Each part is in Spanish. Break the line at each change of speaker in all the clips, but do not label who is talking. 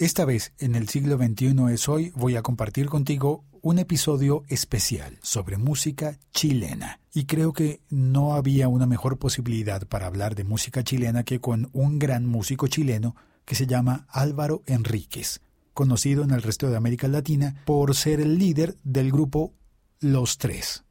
Esta vez, en el siglo XXI es hoy, voy a compartir contigo un episodio especial sobre música chilena. Y creo que no había una mejor posibilidad para hablar de música chilena que con un gran músico chileno que se llama Álvaro Enríquez, conocido en el resto de América Latina por ser el líder del grupo Los Tres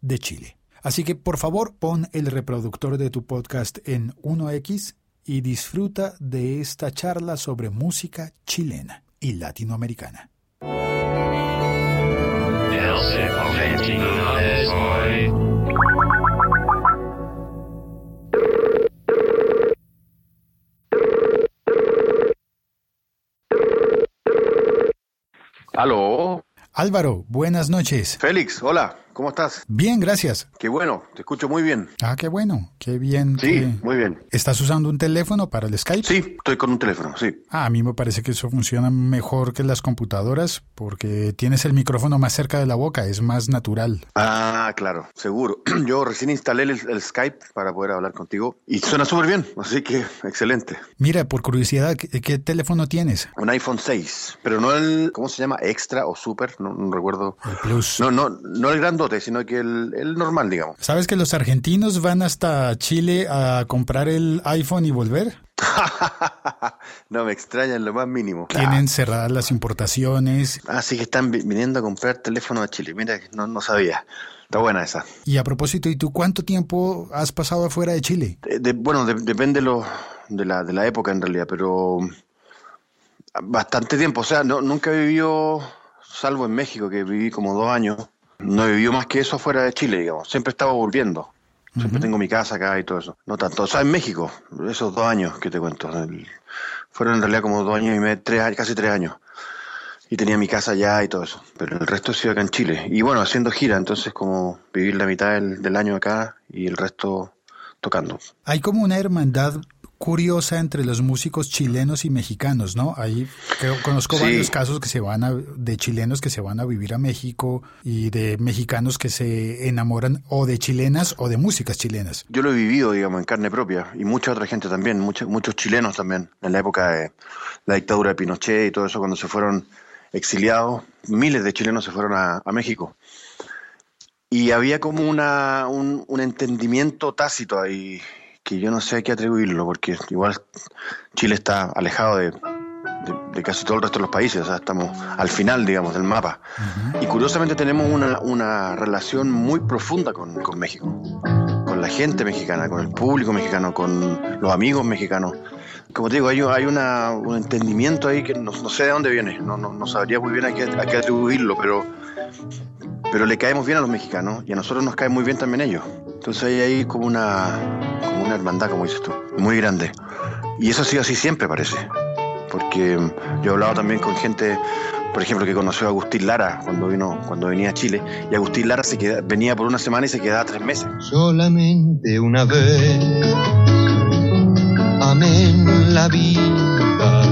de Chile. Así que por favor pon el reproductor de tu podcast en 1X y disfruta de esta charla sobre música chilena y latinoamericana.
Aló.
Álvaro, buenas noches.
Félix, hola. ¿Cómo estás?
Bien, gracias.
Qué bueno, te escucho muy bien.
Ah, qué bueno, qué bien.
Sí, muy bien.
¿Estás usando un teléfono para el Skype?
Sí, estoy con un teléfono, sí.
Ah, a mí me parece que eso funciona mejor que las computadoras porque tienes el micrófono más cerca de la boca, es más natural.
Ah, claro, seguro. Yo recién instalé el, Skype para poder hablar contigo y suena súper bien, así que excelente.
Mira, por curiosidad, ¿qué, teléfono tienes?
Un iPhone 6, pero no el, ¿cómo se llama? Extra o Super, no, no recuerdo.
El Plus.
No, no, no el grandote sino que el, normal, digamos.
¿Sabes que los argentinos van hasta Chile a comprar el iPhone y volver?
no me extraña en lo más mínimo.
Tienen cerradas las importaciones.
Ah, sí que están viniendo a comprar teléfono a Chile. Mira, no, no sabía. Está buena esa.
Y a propósito, ¿y tú cuánto tiempo has pasado afuera de Chile?
bueno, depende lo, de, la, de la época en realidad, pero bastante tiempo. O sea, no, nunca he vivido, salvo en México, que viví como dos años. No he vivido más que eso fuera de Chile, digamos. Siempre estaba volviendo. Siempre tengo mi casa acá y todo eso. No tanto. O sea, en México, esos dos años que te cuento. fueron en realidad como dos años y medio, tres, casi tres años. Y tenía mi casa allá y todo eso. Pero el resto he sido acá en Chile. Y bueno, haciendo gira, entonces como vivir la mitad del, del año acá y el resto tocando.
Hay como una hermandad curiosa entre los músicos chilenos y mexicanos, ¿no? Ahí creo, conozco varios casos que se van a, de chilenos que se van a vivir a México y de mexicanos que se enamoran o de chilenas o de músicas chilenas.
Yo lo he vivido, digamos, en carne propia y mucha otra gente también, muchos muchos chilenos también, en la época de la dictadura de Pinochet y todo eso, cuando se fueron exiliados, miles de chilenos se fueron a, México. Y había como una, un, un entendimiento tácito ahí que yo no sé a qué atribuirlo, porque igual Chile está alejado de, casi todo el resto de los países, o sea, estamos al final, digamos, del mapa. Y curiosamente tenemos una, relación muy profunda con, México, con la gente mexicana, con el público mexicano, con los amigos mexicanos. Como te digo, hay, hay un entendimiento ahí que no, sé de dónde viene, no, no, sabría muy bien a qué, a qué atribuirlo, pero, pero le caemos bien a los mexicanos y a nosotros nos caen muy bien también ellos. Entonces hay ahí como una, como una hermandad, como dices tú, muy grande. Y eso ha sido así siempre, parece. Porque yo he hablado también con gente, por ejemplo, que conoció a Agustín Lara cuando vino, cuando venía a Chile, y Agustín Lara se venía por una semana y se quedaba tres meses.
Solamente una vez, amén la vida,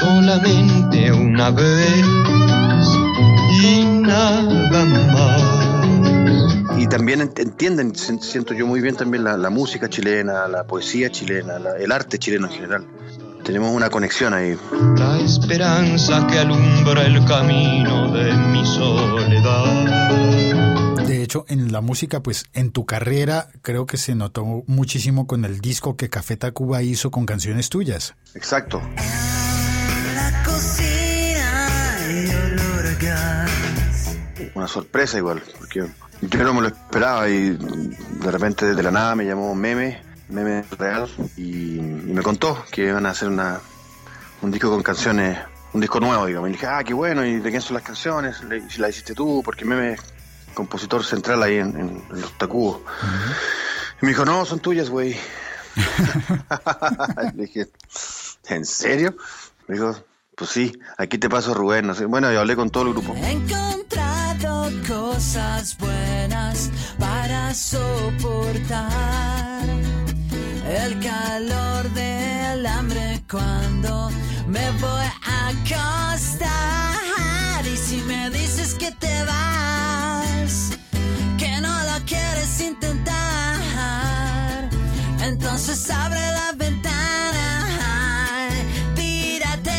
solamente una vez
también entienden, siento yo muy bien también la, música chilena, la poesía chilena, el arte chileno en general. Tenemos una conexión ahí.
La esperanza que alumbra el camino de mi soledad.
De hecho, en la música, pues en tu carrera creo que se notó muchísimo con el disco que Café Tacuba hizo con canciones tuyas.
Exacto. Una sorpresa igual, porque yo no me lo esperaba y de repente de la nada me llamó Meme, Meme Real, y, me contó que iban a hacer una, un disco con canciones, un disco nuevo, digamos. Y dije, ah, qué bueno, ¿y de quién son las canciones? Y si las hiciste tú, porque Meme es compositor central ahí en, los Tacubos. Y me dijo, no, son tuyas, güey. Le dije, ¿en serio? Me dijo, pues sí, aquí te paso Rubén. Bueno, yo hablé con todo el grupo
cosas buenas para soportar el calor del hambre cuando me voy a acostar. Y si me dices que te vas, que no lo quieres intentar, entonces abre la ventana, tírate.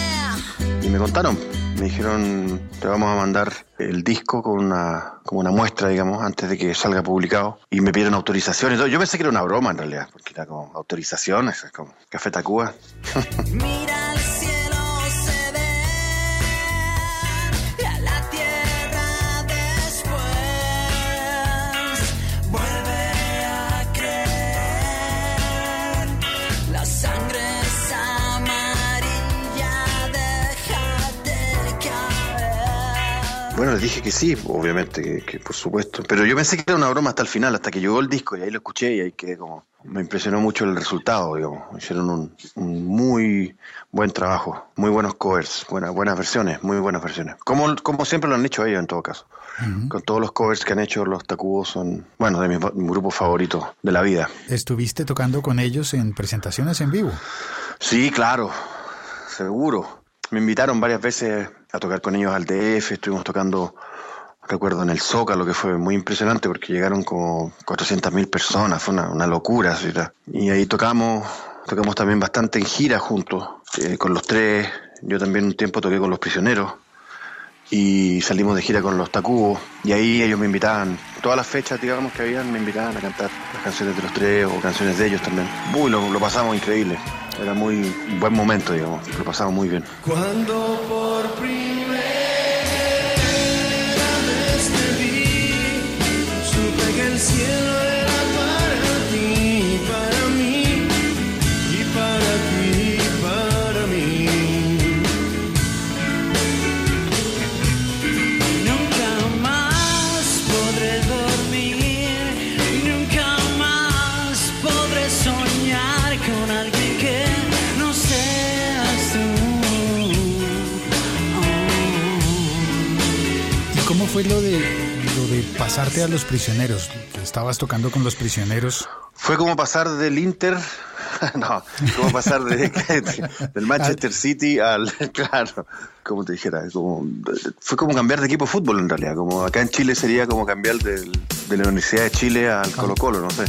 Y me contaron, me dijeron, te vamos a mandar el disco con una, como una muestra, digamos, antes de que salga publicado. Y me pidieron autorización y todo. Yo pensé que era una broma en realidad, porque era como autorizaciones, es como Café Tacuba.
Mira
Bueno, les dije que sí, obviamente, que, que por supuesto. Pero yo pensé que era una broma hasta el final, hasta que llegó el disco y ahí lo escuché y ahí quedé como... Me impresionó mucho el resultado, digamos. Hicieron un, un muy buen trabajo, muy buenos covers, buenas, buenas versiones, muy buenas versiones. Como, como siempre lo han hecho ellos en todo caso. Con todos los covers que han hecho los Tacubos son, bueno, de mis mi grupos favoritos de la vida.
¿Estuviste tocando con ellos en presentaciones en vivo?
Sí, claro, seguro. Me invitaron varias veces a tocar con ellos al DF, estuvimos tocando, recuerdo, en el Zócalo, que fue muy impresionante porque llegaron como 400.000 personas, fue una, locura. Y ahí tocamos, tocamos también bastante en gira juntos, eh, con los tres. Yo también un tiempo toqué con los prisioneros y salimos de gira con los Tacubos y ahí ellos me invitaban, todas las fechas digamos que habían me invitaban a cantar las canciones de los tres o canciones de ellos también. Uy, lo, lo pasamos increíble, era muy buen momento digamos, lo pasamos muy bien.
Cuando por primera vez te vi, supe que el cielo era
fue lo de, lo de pasarte a los prisioneros? Estabas tocando con los prisioneros.
Fue como pasar del Inter, no, como pasar de, del Manchester City al, claro, como te dijera, como, fue como cambiar de equipo de fútbol en realidad, como acá en Chile sería como cambiar del- de la Universidad de Chile al Colo Colo, no sé.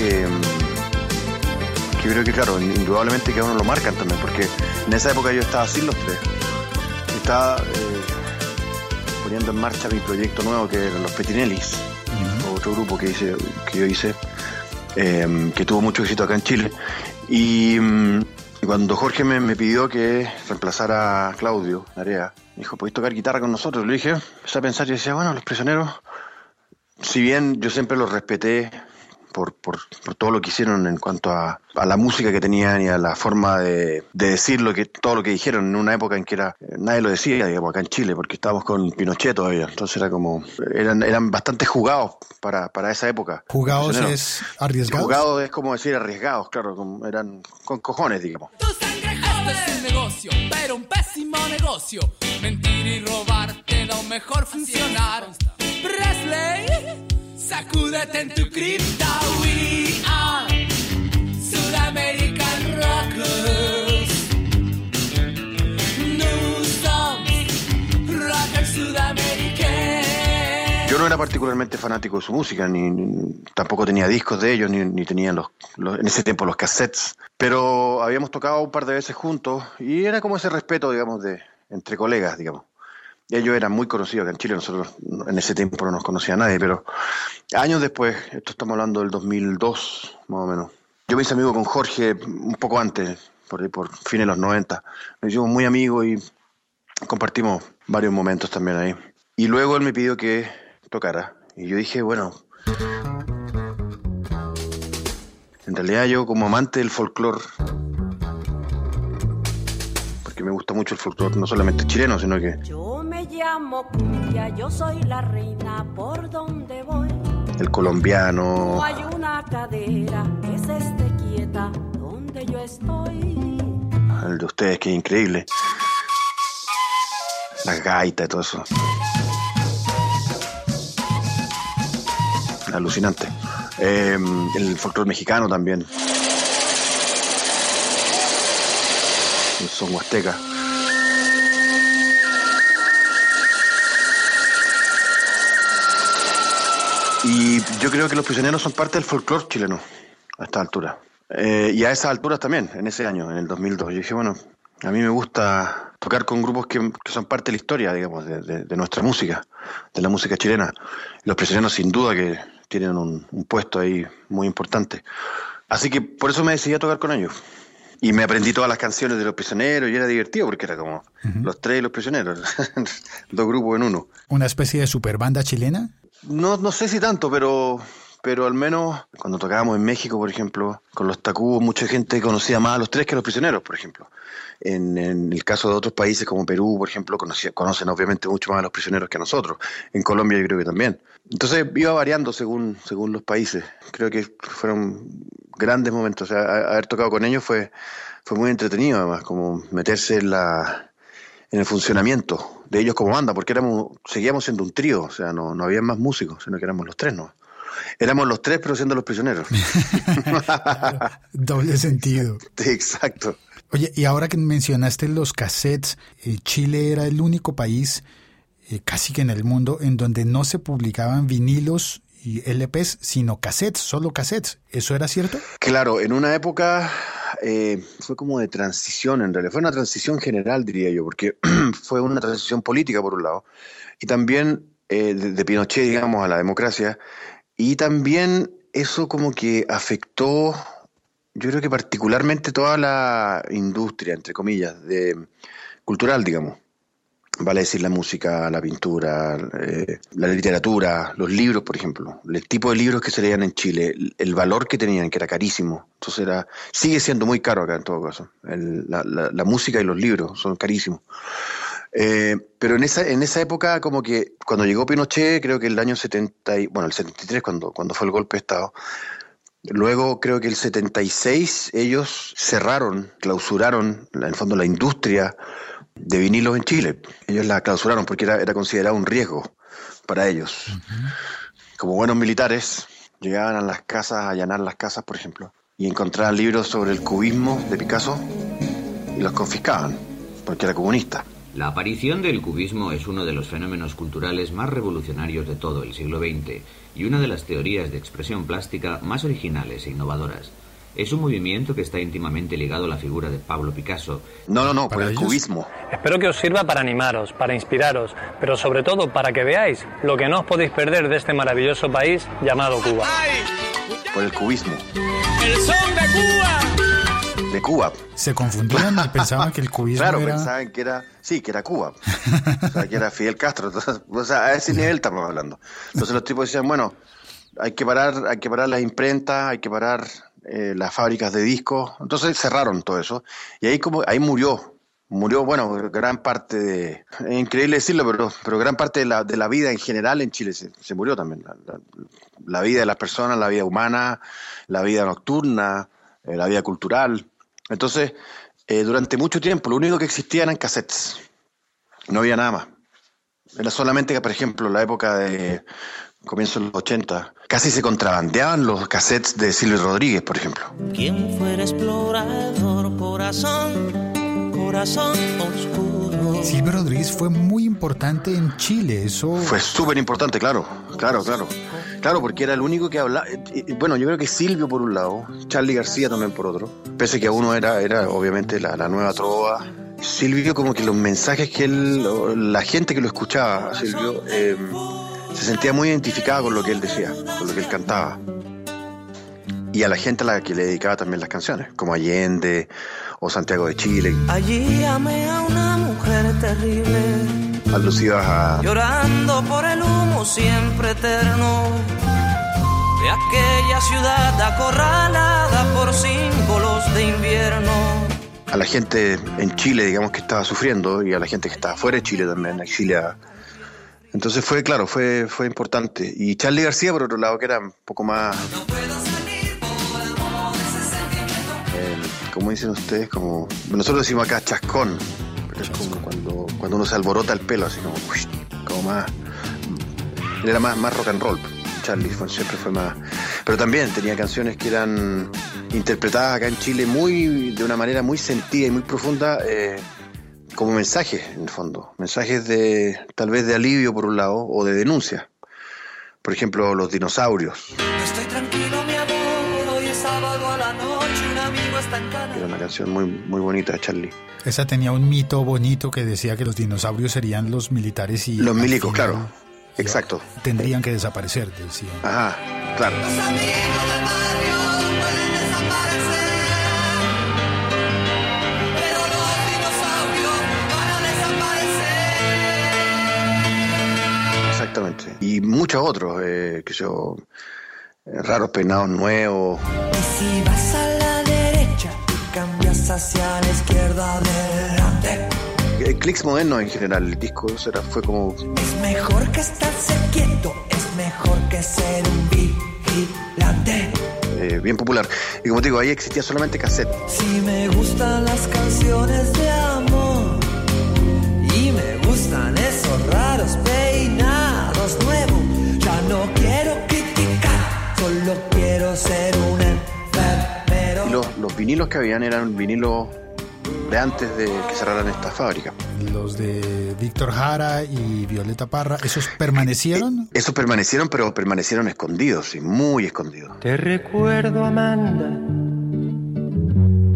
Que,
creo que, claro, indudablemente que a uno lo marcan también, porque en esa época yo estaba sin los tres. Estaba eh, poniendo en marcha mi proyecto nuevo, que eran los Petinellis, otro grupo que, hice, que yo hice, eh, que tuvo mucho éxito acá en Chile. Y mm, cuando Jorge me, me pidió que reemplazara a Claudio Narea, me dijo, ¿podéis tocar guitarra con nosotros? Le dije, empecé a pensar y decía, bueno, los prisioneros si bien yo siempre los respeté por, por, por todo lo que hicieron en cuanto a, a la música que tenían y a la forma de, de decir lo que, todo lo que dijeron en una época en que era, nadie lo decía, digamos, acá en Chile, porque estábamos con Pinochet todavía. Entonces era como, eran, eran bastante jugados para, para esa época.
¿Jugados es arriesgados?
Jugados es como decir arriesgados, claro, como eran con cojones, digamos.
Tu sangre joven es un negocio, pero un pésimo negocio. Mentir y robar te lo mejor funcionar. Presley, sacúdete en tu cripta. We are Sudamerican Rockers. No somos rockers sudamericanos.
Yo no era particularmente fanático de su música, ni, tampoco tenía discos de ellos, ni, ni tenía en ese tiempo los cassettes. Pero habíamos tocado un par de veces juntos y era como ese respeto, digamos, de entre colegas, digamos. Ellos eran muy conocidos acá en Chile, nosotros no- en ese tiempo no nos conocía nadie, pero años después, esto estamos hablando del 2002, más o menos. Yo me hice amigo con Jorge un poco antes, por, por fines de los 90. Nos hicimos muy amigos y compartimos varios momentos también ahí. Y luego él me pidió que tocara. Y yo dije, bueno, en realidad yo como amante del folclore, porque me gusta mucho el folclore, no solamente chileno, sino que
llamo Cumbia, yo soy la reina por donde voy.
el colombiano,
No hay una cadera que se esté quieta donde yo estoy.
el de ustedes, que increíble. las gaitas y todo eso. Alucinante. Eh, el folclore mexicano también. Son huasteca. Y yo creo que los prisioneros son parte del folclore chileno a esta altura. Eh, y a esas alturas también, en ese año, en el 2002. Yo dije, bueno, a mí me gusta tocar con grupos que, que son parte de la historia, digamos, de, de- de nuestra música, de la música chilena. Los prisioneros sin duda que tienen un, un puesto ahí muy importante. Así que por eso me decidí a tocar con ellos. Y me aprendí todas las canciones de los prisioneros y era divertido porque era como los tres y los prisioneros, dos grupos en uno.
¿Una especie de superbanda chilena?
No, no sé si tanto, pero, pero al menos cuando tocábamos en México, por ejemplo, con los tacubos, mucha gente conocía más a los tres que a los prisioneros, por ejemplo. En, el caso de otros países como Perú, por ejemplo, conocen obviamente mucho más a los prisioneros que a nosotros. En Colombia yo creo que también. Entonces iba variando según, según los países. Creo que fueron grandes momentos. O sea, haber tocado con ellos fue, fue muy entretenido además, como meterse en la en el funcionamiento de ellos como banda, porque éramos, seguíamos siendo un trío, o sea, no, no había más músicos, sino que éramos los tres, ¿no? Éramos los tres, pero siendo los prisioneros.
Doble sentido.
Exacto.
Oye, y ahora que mencionaste los cassettes, eh, Chile era el único país, eh, casi que en el mundo, en donde no se publicaban vinilos y LPs, sino cassettes, solo cassettes. ¿Eso era cierto?
Claro, en una época eh, fue como de transición, en realidad. Fue una transición general, diría yo, porque fue una transición política, por un lado, y también eh, de, de Pinochet, digamos, a la democracia, y también eso como que afectó, yo creo que particularmente toda la industria, entre comillas, de cultural, digamos. Vale decir la música, la pintura, eh, la literatura, los libros, por ejemplo, el tipo de libros que se leían en Chile, el, valor que tenían, que era carísimo. Entonces era, sigue siendo muy caro acá en todo caso. La música y los libros son carísimos. Eh, pero en esa, en esa época, como que cuando llegó Pinochet, creo que el año 70, y- bueno, el 73, cuando, cuando fue el golpe de Estado, Luego creo que el 76 ellos cerraron, clausuraron, en el fondo, la industria de vinilos en Chile. Ellos la clausuraron porque era, era considerado un riesgo para ellos. Como buenos militares, llegaban a las casas, a allanar las casas, por ejemplo, y encontraban libros sobre el cubismo de Picasso y los confiscaban, porque era comunista.
La aparición del cubismo es uno de los fenómenos culturales más revolucionarios de todo el siglo XX y una de las teorías de expresión plástica más originales e innovadoras. Es un movimiento que está íntimamente ligado a la figura de Pablo Picasso.
No, no, no, por
¿Para
el
ellos?
cubismo.
Espero que os sirva para animaros, para inspiraros, pero sobre todo para que veáis lo que no os podéis perder de este maravilloso país llamado Cuba.
Por el cubismo.
El son de Cuba.
De Cuba.
Se confundían y pensaban que el cubismo
Claro,
era...
pensaban que era, sí, que era Cuba, o sea, que era Fidel Castro, entonces, o sea, a ese nivel estamos hablando. Entonces los tipos decían, bueno, hay que parar, hay que parar las imprentas, hay que parar eh, las fábricas de discos, entonces cerraron todo eso y ahí como, ahí murió, murió, bueno, gran parte de, es increíble decirlo, pero, pero gran parte de la, de la vida en general en Chile se, se murió también, la, vida de las personas, la vida humana, la vida nocturna, eh, la vida cultural. Entonces, eh, durante mucho tiempo lo único que existía eran cassettes. No había nada más. Era solamente que, por ejemplo, la época de comienzo de los 80, casi se contrabandeaban los cassettes de Silvio Rodríguez, por ejemplo.
Quien fuera explorador, corazón, corazón oscuro.
Silvio Rodríguez fue muy importante en Chile, eso...
Fue súper importante, claro, claro, claro. Claro, porque era el único que hablaba. eh, eh, Bueno, yo creo que Silvio por un lado, Charlie García también por otro. Pese que a uno era, era obviamente la, la nueva trova. Silvio, como que los mensajes que él, la gente que lo escuchaba, Silvio, eh, se sentía muy identificada con lo que él decía, con lo que él cantaba. Y a la gente a la que le dedicaba también las canciones, como Allende o Santiago de Chile,
Allí amé a una mujer terrible,
alusivas a,
llorando por el humo siempre eterno de aquella ciudad acorralada por símbolos de invierno.
a la gente en Chile, digamos, que estaba sufriendo y a la gente que estaba fuera de Chile también, exiliada. Entonces fue, claro, fue, fue importante. Y Charlie García, por otro lado, que era un poco más... eh, ¿Cómo dicen ustedes? Como Nosotros decimos acá chascón, que es como cuando, cuando uno se alborota el pelo, así como, uy, como más. Él era más, más rock and roll. Charlie fue- siempre fue más. Pero también tenía canciones que eran interpretadas acá en Chile muy de una manera muy sentida y muy profunda, eh, como mensajes, en el fondo. Mensajes de tal vez de alivio por un lado o de denuncia. Por ejemplo, los dinosaurios.
Estoy tranquilo, mi amor. Hoy es sábado a la noche. Un amigo está en cana.
Era una canción muy, muy bonita de Charlie.
Esa tenía un mito bonito que decía que los dinosaurios serían los militares y...
Los milicos,
final
claro. Exacto.
Tendrían que desaparecer, decían.
Ajá, claro.
Los amigos del barrio
Exactamente. Y muchos otros, eh, que yo, eh, raros peinados nuevos.
Y si vas a la derecha y cambias hacia la izquierda adelante,
Eh, Clicks modernos en general, el disco era, fue como
es mejor que estarse quieto, es mejor que ser un vigilante.
eh, bien popular. Y como te digo, ahí existía solamente cassette.
Si me gustan las canciones de
vinilos que habían eran vinilos de antes de que cerraran esta fábrica.
Los de Víctor Jara y Violeta Parra, ¿esos permanecieron?
Esos permanecieron, pero permanecieron escondidos, y muy escondidos.
Te recuerdo, Amanda,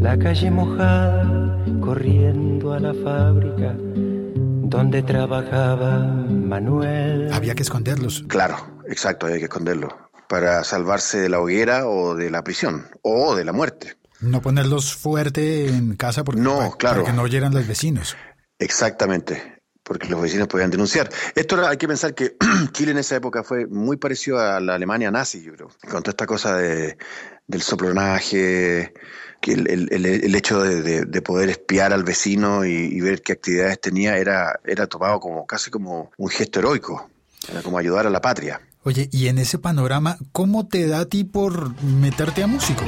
la calle mojada, corriendo a la fábrica donde trabajaba Manuel.
Había que esconderlos.
Claro, exacto, hay que esconderlos. Para salvarse de la hoguera o de la prisión, o de la muerte.
No ponerlos fuerte en casa porque,
No,
para,
claro.
para que no oyeran los vecinos.
Exactamente, porque los vecinos podían denunciar. Esto hay que pensar que Chile en esa época fue muy parecido a la Alemania nazi, yo creo, con toda esta cosa de, del soplonaje, que el, el- el- el hecho de, de- de poder espiar al vecino y, y ver qué actividades tenía era, era tomado como casi como un gesto heroico, era como ayudar a la patria.
Oye, y en ese panorama, ¿cómo te da a ti por meterte a músico?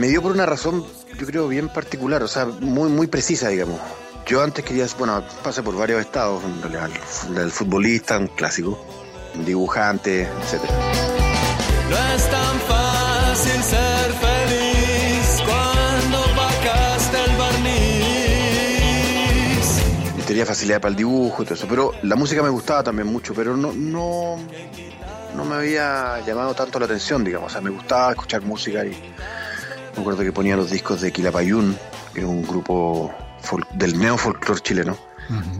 Me dio por una razón, yo creo, bien particular, o sea, muy, muy precisa, digamos. Yo antes quería, bueno, pasé por varios estados, en realidad, el, futbolista, un clásico, un dibujante, etcétera.
No es tan fácil ser feliz cuando vacaste el barniz.
Y tenía facilidad para el dibujo y todo eso, pero la música me gustaba también mucho, pero no, no, no me había llamado tanto la atención, digamos, o sea, me gustaba escuchar música y me acuerdo que ponía los discos de Quilapayún, que era un grupo del neofolclor chileno.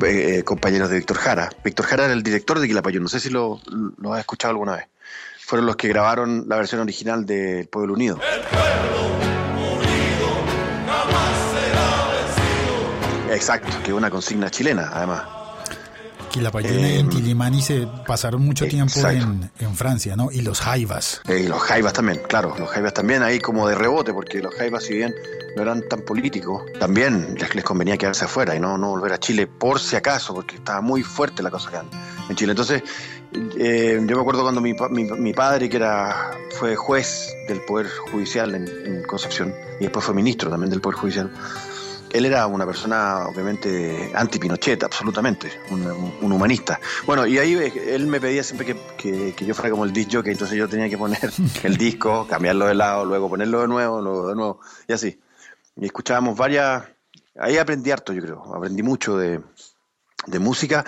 eh, eh, compañeros de Víctor Jara. Víctor Jara era el director de Quilapayún, no sé si lo, lo has escuchado alguna vez. Fueron los que grabaron la versión original de El Pueblo Unido. Exacto, que es una consigna chilena, además.
Quilapayún
Eh,
y Intilimani se pasaron mucho tiempo
exacto.
en, en Francia, ¿no? Y los Jaivas.
Eh, y los jaivas también, claro, los jaivas también ahí como de rebote, porque los jaivas, si bien no eran tan políticos, también les, les convenía quedarse afuera y no, no volver a Chile por si acaso, porque estaba muy fuerte la cosa acá en, en Chile. Entonces, eh, yo me acuerdo cuando mi, mi, mi padre, que era fue juez del Poder Judicial en, en Concepción, y después fue ministro también del Poder Judicial, él era una persona, obviamente, anti-Pinochet, absolutamente, un, humanista. Bueno, y ahí eh, él me pedía siempre que, que- que yo fuera como el disc jockey, entonces yo tenía que poner el disco, cambiarlo de lado, luego ponerlo de nuevo, luego de nuevo, y así. Y escuchábamos varias... Ahí aprendí harto, yo creo, aprendí mucho de, de música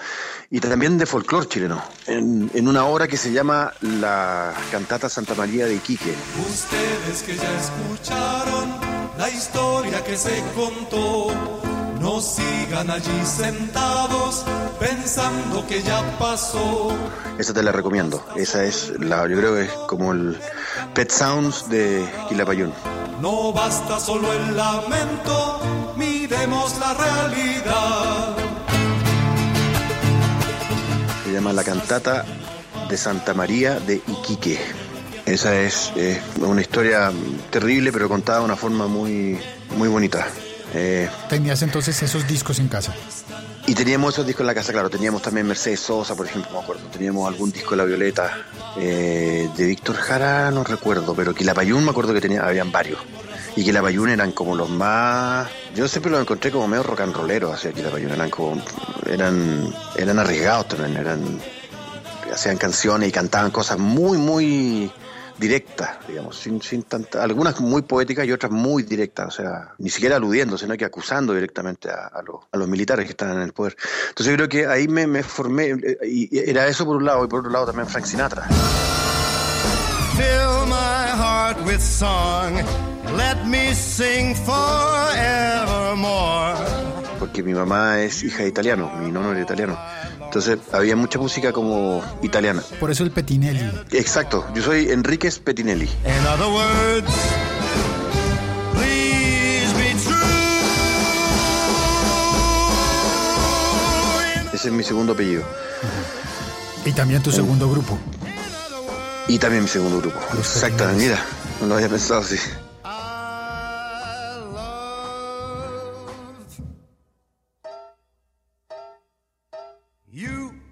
y también de folclore chileno, en, en una obra que se llama La Cantata Santa María de Iquique.
Ustedes que ya escucharon la historia que se contó, no sigan allí sentados pensando que ya pasó.
Esa te la recomiendo. Esa es la, yo creo que es como el Pet Sounds de Quilapayún.
No basta solo el lamento, miremos la realidad.
Se llama La Cantata de Santa María de Iquique. Esa es una historia terrible, pero contada de una forma muy, muy bonita. Eh,
Tenías entonces esos discos en casa.
y teníamos esos discos en la casa, claro. Teníamos también Mercedes Sosa, por ejemplo, me acuerdo. Teníamos algún disco de La Violeta. eh, de Víctor Jara, no recuerdo, pero Quilapayún me acuerdo que tenía, habían varios. y que la Bayuna eran como los más... Yo siempre los encontré como medio rock and rolleros, la Bayuna eran como... Eran, eran arriesgados también, eran... Hacían canciones y cantaban cosas muy, muy directas, digamos, sin, sin tanta, algunas muy poéticas y otras muy directas, o sea, ni siquiera aludiendo, sino que acusando directamente a, a, los, a los militares que estaban en el poder. Entonces yo creo que ahí me, me formé, eh, y y era eso por un lado, y por otro lado también Frank Sinatra.
Fill my heart with song. Let me sing forevermore.
porque mi mamá es hija de italiano, mi nono era italiano. Entonces había mucha música como italiana.
Por eso el Petinelli.
Exacto, yo soy Enríquez Petinelli.
In other words, please be true.
Ese es mi segundo apellido.
Y también tu segundo grupo.
Y también mi segundo grupo. Exactamente, mira, no lo había pensado así.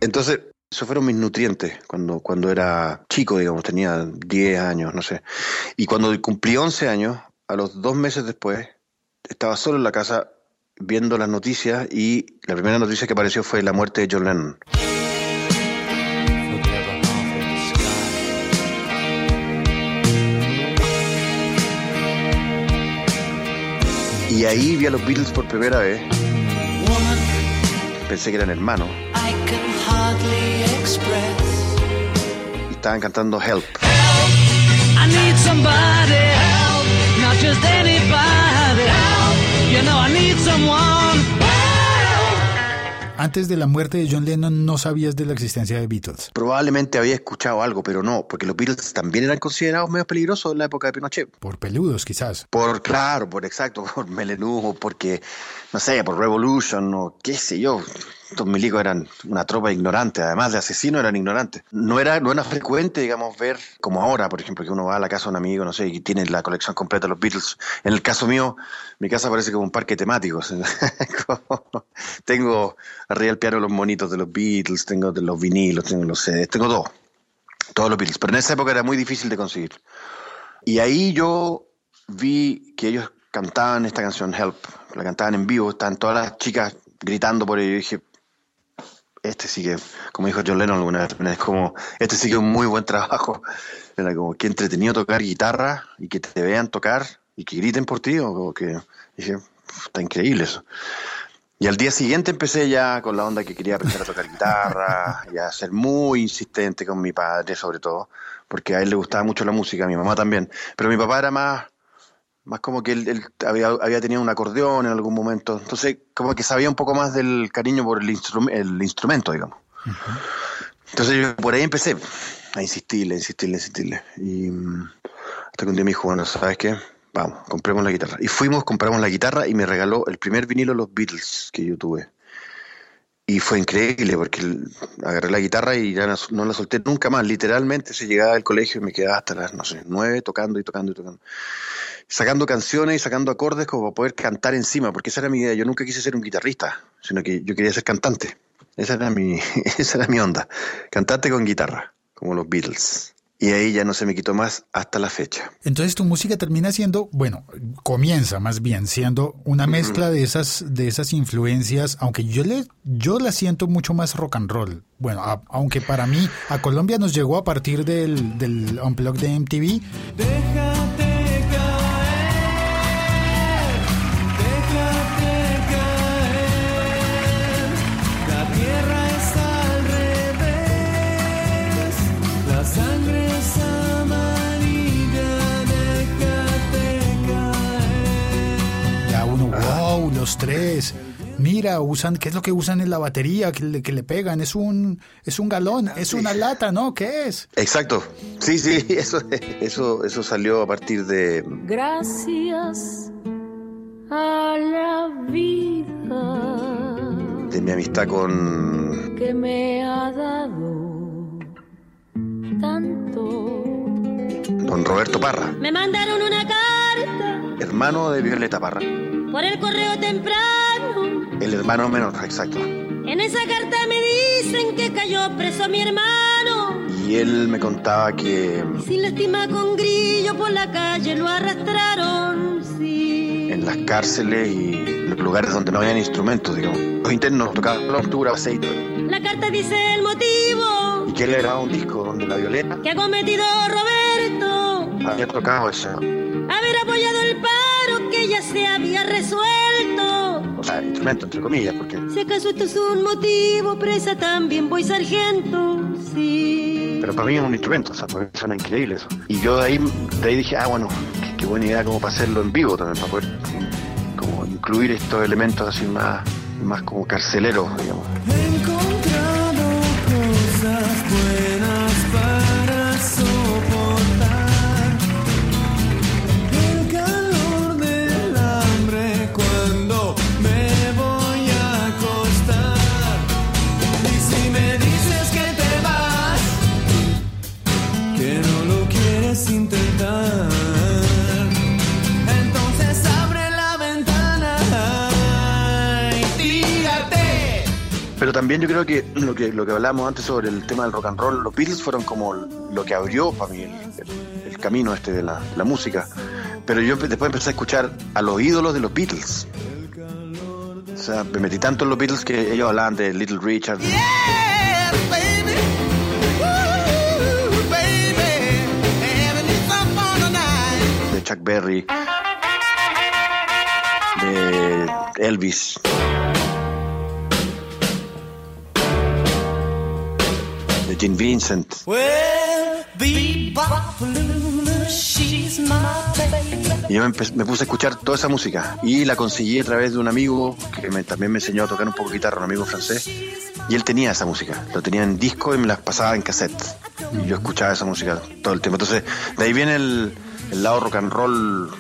Entonces, esos fueron mis nutrientes cuando, cuando era chico, digamos, tenía 10 años, no sé. Y cuando cumplí 11 años, a los dos meses después, estaba solo en la casa viendo las noticias y la primera noticia que apareció fue la muerte de John Lennon. Y ahí vi a los Beatles por primera vez. Pensé que eran hermanos. Y estaban cantando Help.
I need somebody help, not just anybody help. You know I need someone.
Antes de la muerte de John Lennon no sabías de la existencia de Beatles.
Probablemente había escuchado algo, pero no, porque los Beatles también eran considerados medio peligrosos en la época de Pinochet.
Por peludos, quizás.
Por, claro, por exacto, por melenudo, porque, no sé, por Revolution o qué sé yo. Estos milicos eran una tropa ignorante, además de asesinos eran ignorantes. No era, no era frecuente, digamos, ver como ahora, por ejemplo, que uno va a la casa de un amigo, no sé, y tiene la colección completa de los Beatles. En el caso mío, mi casa parece como un parque temático. Tengo arriba del piano los monitos de los Beatles, tengo de los vinilos, tengo los CDs, tengo todo. Todos los Beatles. Pero en esa época era muy difícil de conseguir. Y ahí yo vi que ellos cantaban esta canción Help, la cantaban en vivo, estaban todas las chicas gritando por ello y dije, este sí que, como dijo John Lennon alguna vez, como, este sí que es un muy buen trabajo. Era como, qué entretenido tocar guitarra y que te vean tocar y que griten por ti, o que dije, "Uf, está increíble eso. Y al día siguiente empecé ya con la onda que quería aprender a tocar guitarra y a ser muy insistente con mi padre sobre todo, porque a él le gustaba mucho la música, a mi mamá también. Pero mi papá era más, más como que él, él había, había tenido un acordeón en algún momento, entonces como que sabía un poco más del cariño por el, instrum- el instrumento, digamos. Entonces yo por ahí empecé a insistirle, insistirle, insistirle. Y mm, hasta que un día me dijo, bueno, ¿sabes qué? Vamos, compremos la guitarra. Y fuimos, compramos la guitarra y me regaló el primer vinilo de los Beatles que yo tuve. Y fue increíble porque agarré la guitarra y ya no, no la solté nunca más. Literalmente se llegaba al colegio y me quedaba hasta las, no sé, nueve tocando y tocando y tocando. Sacando canciones y sacando acordes como para poder cantar encima, porque esa era mi idea. Yo nunca quise ser un guitarrista, sino que yo quería ser cantante. Esa era mi, esa era mi onda. Cantante con guitarra, como los Beatles. Y ahí ya no se me quitó más hasta la fecha.
Entonces tu música termina siendo, bueno, comienza más bien siendo una mezcla de esas de esas influencias, aunque yo le yo la siento mucho más rock and roll. Bueno, a- aunque para mí a Colombia nos llegó a partir del del Unplugged de MTV,
Déjate
los tres. Mira, usan, ¿qué es lo que usan en la batería que le, que le pegan? Es un es un galón, es una lata, ¿no? ¿Qué es?
Exacto. Sí, sí, eso, eso, eso salió a partir de,
Gracias a la vida
de mi amistad con,
que me ha dado tanto.
con Roberto Parra,
Me mandaron una carta
hermano de Violeta Parra.
Por el correo temprano.
El hermano menor, exacto.
En esa carta me dicen que cayó preso mi hermano.
Y él me contaba que
Sin lástima con grillo por la calle lo arrastraron.
en las cárceles y los lugares donde no habían instrumentos, digamos. Los internos tocaban la aceite.
La carta dice el motivo
Y que él grababa un disco donde la Violeta
que ha cometido Roberto.
había tocado eso.
Ya se había resuelto.
O sea, instrumento, entre comillas, porque
Si acaso esto es un motivo, presa también voy sargento. Sí.
Pero para mí es un instrumento, o sea, para mí suena increíble eso. Y yo de ahí, de ahí dije, ah, bueno, qué, qué buena idea como para hacerlo en vivo también, para poder como incluir estos elementos así más, más como carceleros, digamos. También yo creo que lo que lo que hablamos antes sobre el tema del rock and roll, los Beatles fueron como lo que abrió para mí el, el- el camino este de la, la música. Pero yo después empecé a escuchar a los ídolos de los Beatles. O sea, me metí tanto en los Beatles que ellos hablaban de Little Richard,
Yeah, baby. Ooh, baby.
De Chuck Berry, de Elvis. De Gene Vincent. Y yo me, me puse a escuchar toda esa música y la conseguí a través de un amigo que me- también me enseñó a tocar un poco guitarra, un amigo francés. Y él tenía esa música, lo tenía en disco y me las pasaba en cassette. Y yo escuchaba esa música todo el tiempo. Entonces, de ahí viene el, el lado rock and roll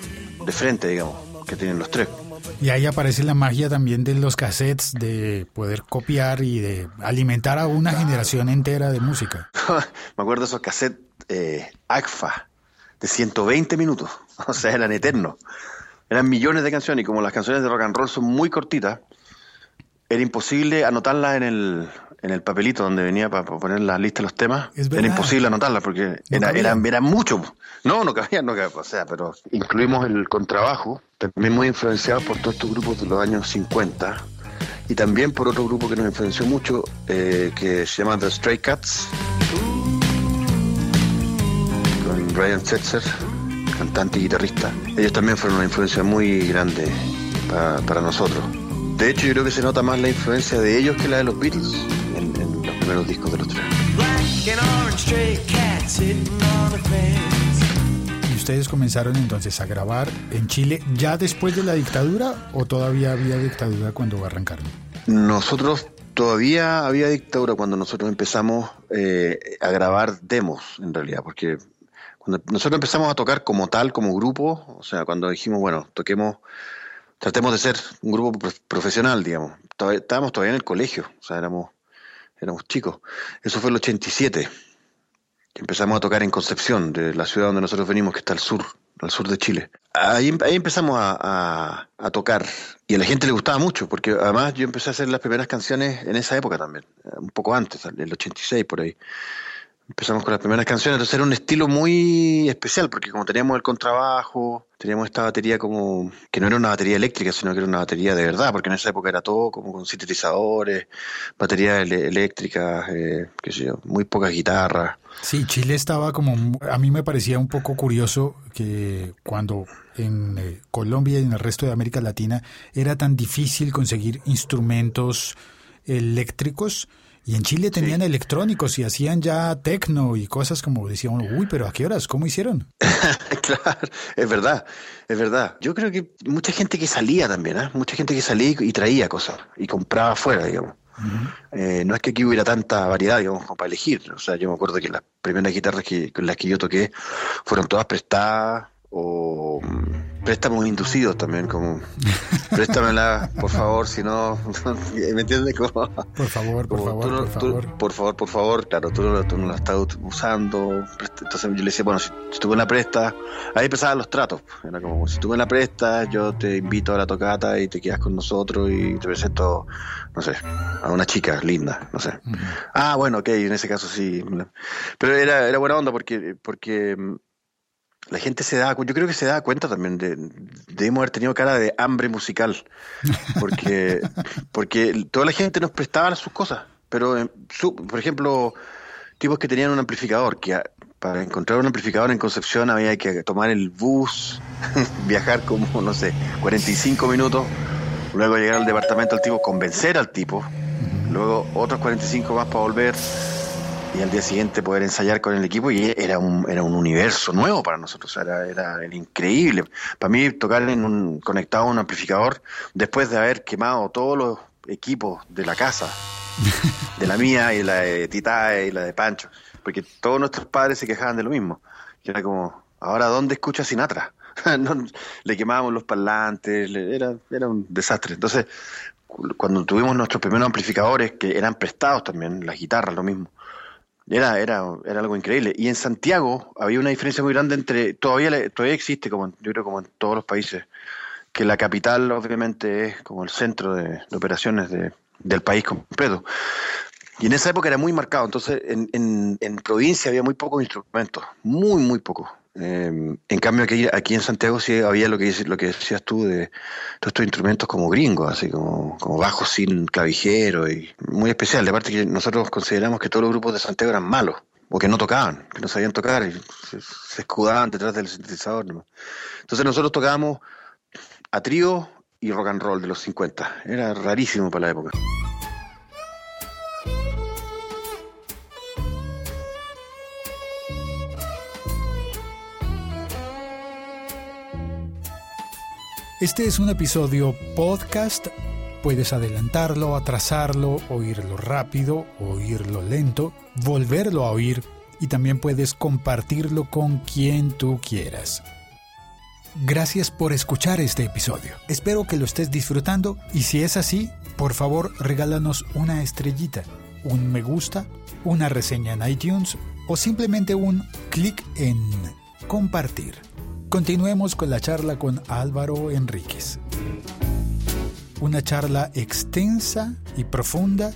de frente, digamos, que tienen los tres.
Y ahí aparece la magia también de los cassettes, de poder copiar y de alimentar a una generación entera de música.
me acuerdo de esos cassettes eh, ACFA de 120 minutos, o sea, eran eternos. Eran millones de canciones y como las canciones de rock and roll son muy cortitas, era imposible anotarlas en el, en el papelito donde venía para poner la lista de los temas. Era imposible anotarlas porque
No
era, eran, eran mucho. No, no cabía, no cabía. O sea, pero incluimos el contrabajo, también muy influenciado por todos estos grupos de los años 50 y también por otro grupo que nos influenció mucho eh, que se llama The Stray Cats con Brian Setzer, cantante y guitarrista. Ellos también fueron una influencia muy grande pa- para nosotros. De hecho, yo creo que se nota más la influencia de ellos que la de los Beatles en, en los primeros discos de los tres.
Black and orange stray cats
ustedes comenzaron entonces a grabar en Chile ya después de la dictadura o todavía había dictadura cuando arrancaron?
Nosotros todavía había dictadura cuando nosotros empezamos eh, a grabar demos, en realidad, porque cuando nosotros empezamos a tocar como tal, como grupo, o sea, cuando dijimos, bueno, toquemos, tratemos de ser un grupo prof- profesional, digamos. Estábamos todavía en el colegio, o sea, éramos, éramos chicos. Eso fue el 87, empezamos a tocar en Concepción, de la ciudad donde nosotros venimos, que está al sur, al sur de Chile. Ahí, ahí empezamos a, a- a tocar y a la gente le gustaba mucho, porque además yo empecé a hacer las primeras canciones en esa época también, eh, un poco antes, en el 86 por ahí. Empezamos con las primeras canciones, entonces era un estilo muy especial, porque como teníamos el contrabajo, teníamos esta batería como, que no era una batería eléctrica, sino que era una batería de verdad, porque en esa época era todo como con sintetizadores, baterías eléctricas, eh, qué sé yo, muy pocas guitarras.
Sí, Chile estaba como, a mí me parecía un poco curioso que cuando en eh, Colombia y en el resto de América Latina era tan difícil conseguir instrumentos eléctricos y en Chile tenían electrónicos y hacían ya tecno y cosas como decían, uy, pero ¿a qué horas? ¿Cómo hicieron?
claro, es verdad, es verdad. Yo creo que mucha gente que salía también, ¿eh? mucha gente que salía y, y traía cosas y compraba afuera, digamos. Eh, no es que aquí hubiera tanta variedad, digamos, como para elegir. O sea, yo me acuerdo que las primeras guitarras que, con las que yo toqué fueron todas prestadas o mm, préstamos inducidos también, como préstamela, por favor, si no, ¿me entiendes? Como,
Por favor, por
como
favor,
no-
por
tú-
favor.
por favor, por favor, claro, tú no, tú no la estás usando. Entonces yo le decía, bueno, si, si tú me la prestas, ahí empezaban los tratos. Era como, si tú me la prestas, yo te invito a la tocata y te quedas con nosotros y te presento, no sé, a una chica linda, no sé. Ah, bueno, ok, en ese caso sí. Pero era, era buena onda porque, porque la gente se da, cu- yo creo que se da cuenta también de, debemos haber tenido cara de hambre musical, porque, porque toda la gente nos prestaba sus cosas, pero eh, su- por ejemplo, tipos que tenían un amplificador, que para encontrar un amplificador en Concepción había que tomar el bus, viajar como, no sé, 45 minutos, luego llegar al departamento del tipo, convencer al tipo, luego otros 45 más para volver y al día siguiente poder ensayar con el equipo y era un, era un universo nuevo para nosotros, era, era, era increíble. Para mí tocar en un, conectado a un amplificador después de haber quemado todos los equipos de la casa, de la mía y la de Tita y la de Pancho, porque todos nuestros padres se quejaban de lo mismo, que era como, ahora ¿dónde escucha Sinatra? No, le quemábamos los parlantes, le- era, era un desastre. Entonces, cu- cuando tuvimos nuestros primeros amplificadores, que eran prestados también, las guitarras, lo mismo, era, era, era algo increíble. Y en Santiago había una diferencia muy grande entre, todavía, todavía existe, como yo creo como en todos los países, que la capital obviamente es como el centro de, operaciones de- del país completo. Y en esa época era muy marcado, entonces en, en, en provincia había muy pocos instrumentos, muy, muy pocos. Eh, en cambio aquí, aquí en Santiago sí había lo que, lo que decías tú de todos estos instrumentos como gringos, así como, como bajos sin clavijero y muy especial. De parte que nosotros consideramos que todos los grupos de Santiago eran malos o que no tocaban, que no sabían tocar y se, escudaban detrás del sintetizador. Entonces nosotros tocábamos a trío y rock and roll de los 50. Era rarísimo para la época.
Este es un episodio podcast. Puedes adelantarlo, atrasarlo, oírlo rápido, oírlo lento, volverlo a oír y también puedes compartirlo con quien tú quieras. Gracias por escuchar este episodio. Espero que lo estés disfrutando y si es así, por favor regálanos una estrellita, un me gusta, una reseña en iTunes o simplemente un clic en compartir. Continuemos con la charla con Álvaro Enríquez. Una charla extensa y profunda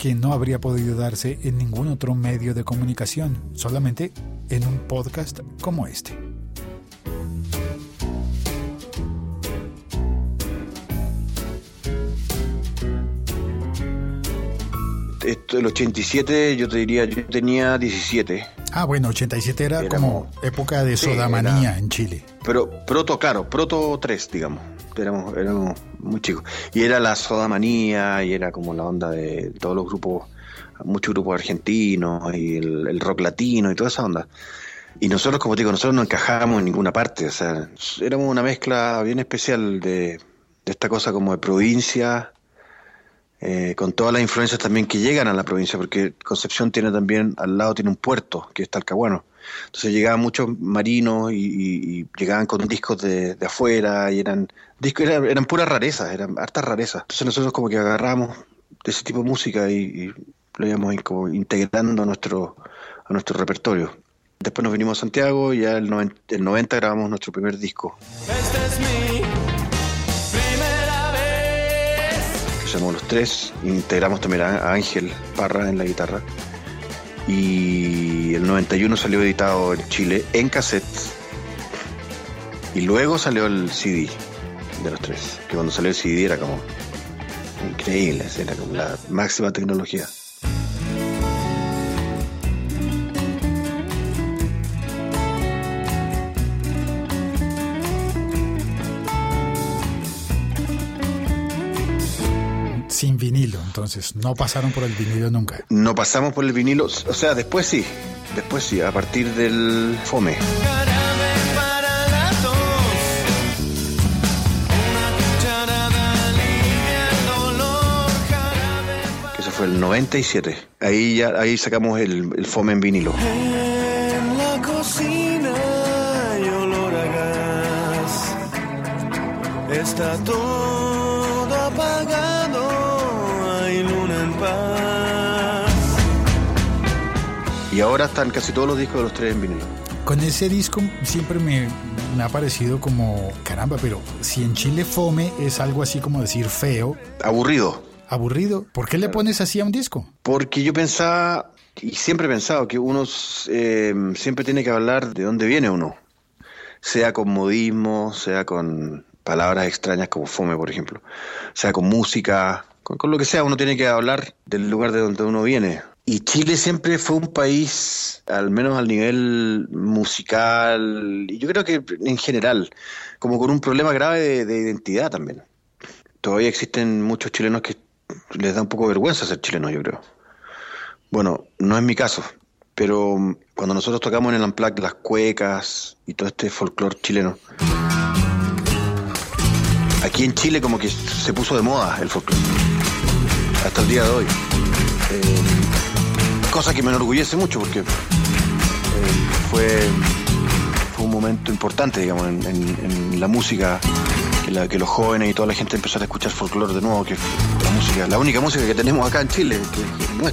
que no habría podido darse en ningún otro medio de comunicación, solamente en un podcast como este.
Esto, el 87 yo te diría, yo tenía 17.
Ah, bueno, 87 era,
Era
como época de
Sí,
sodamanía
era-
en Chile.
Pero proto, claro, proto 3, digamos. Éramos, éramos muy chicos. Y era la soda manía, y era como la onda de todos los grupos, muchos grupos argentinos, y el, el rock latino, y toda esa onda. Y nosotros, como te digo, nosotros no encajábamos en ninguna parte. O sea, éramos una mezcla bien especial de, de esta cosa como de provincia, eh, con todas las influencias también que llegan a la provincia, porque Concepción tiene también, al lado tiene un puerto, que es Talcahuano. Entonces llegaban muchos marinos y, llegaban con discos de, afuera y eran discos eran, eran puras rarezas, eran hartas rarezas. Entonces nosotros como que agarramos de ese tipo de música y, y lo íbamos como integrando a nuestro, a nuestro repertorio. Después nos vinimos a Santiago y ya el 90, el 90 grabamos nuestro primer disco,
Esta es mi
llamó Los Tres. Integramos también a Ángel Parra en la guitarra. Y el 91 salió editado en Chile en cassette. Y luego salió el CD de los tres. Que cuando salió el CD era como increíble, era como la máxima tecnología.
Entonces no pasaron por el vinilo nunca.
No pasamos por el vinilo, o sea, después sí, después sí, a partir del Fome. Que Eso fue el 97. Ahí ya ahí sacamos el, el Fome en vinilo. Ahora están casi todos los discos de los tres en vinilo.
Con ese disco siempre me, me ha parecido como, caramba, pero si en Chile fome es algo así como decir feo,
Aburrido.
aburrido, ¿por qué le pones así a un disco?
Porque yo pensaba, y siempre he pensado, que uno eh, siempre tiene que hablar de dónde viene uno. sea con modismo, sea con palabras extrañas como fome, por ejemplo, sea con música, con, con lo que sea, uno tiene que hablar del lugar de donde uno viene. Y Chile siempre fue un país, al menos al nivel musical, y yo creo que en general, como con un problema grave de, de identidad también. Todavía existen muchos chilenos que les da un poco vergüenza ser chilenos, yo creo. Bueno, no es mi caso, pero mm, cuando nosotros tocamos en el Unplugged las cuecas y todo este folclore chileno, aquí en Chile como que se puso de moda el folclore, hasta el día de hoy. Eh, cosa que me enorgullece mucho porque eh, fue, fue un momento importante, digamos, en, la música, que, los jóvenes y toda la gente empezara a escuchar folclore de nuevo, que la música, la única música que tenemos acá en Chile, que, digamos.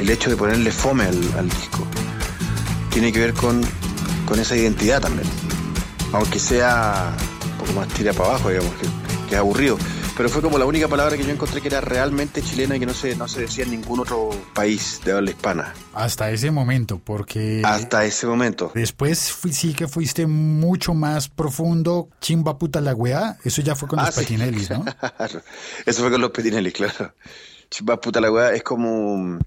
El, hecho de ponerle fome al, al disco tiene que ver con, con esa identidad también, aunque sea un poco más tira para abajo, digamos, que, que es aburrido. Pero fue como la única palabra que yo encontré que era realmente chilena y que no se, no se decía en ningún otro país de habla hispana.
Hasta ese momento, porque
Hasta ese momento.
después fui- sí que fuiste mucho más profundo. Chimba puta la weá, eso ya fue con
Ah,
los
sí.
patinelis, ¿no?
Eso fue con los Petinelli, claro. Chimba puta la weá, es como.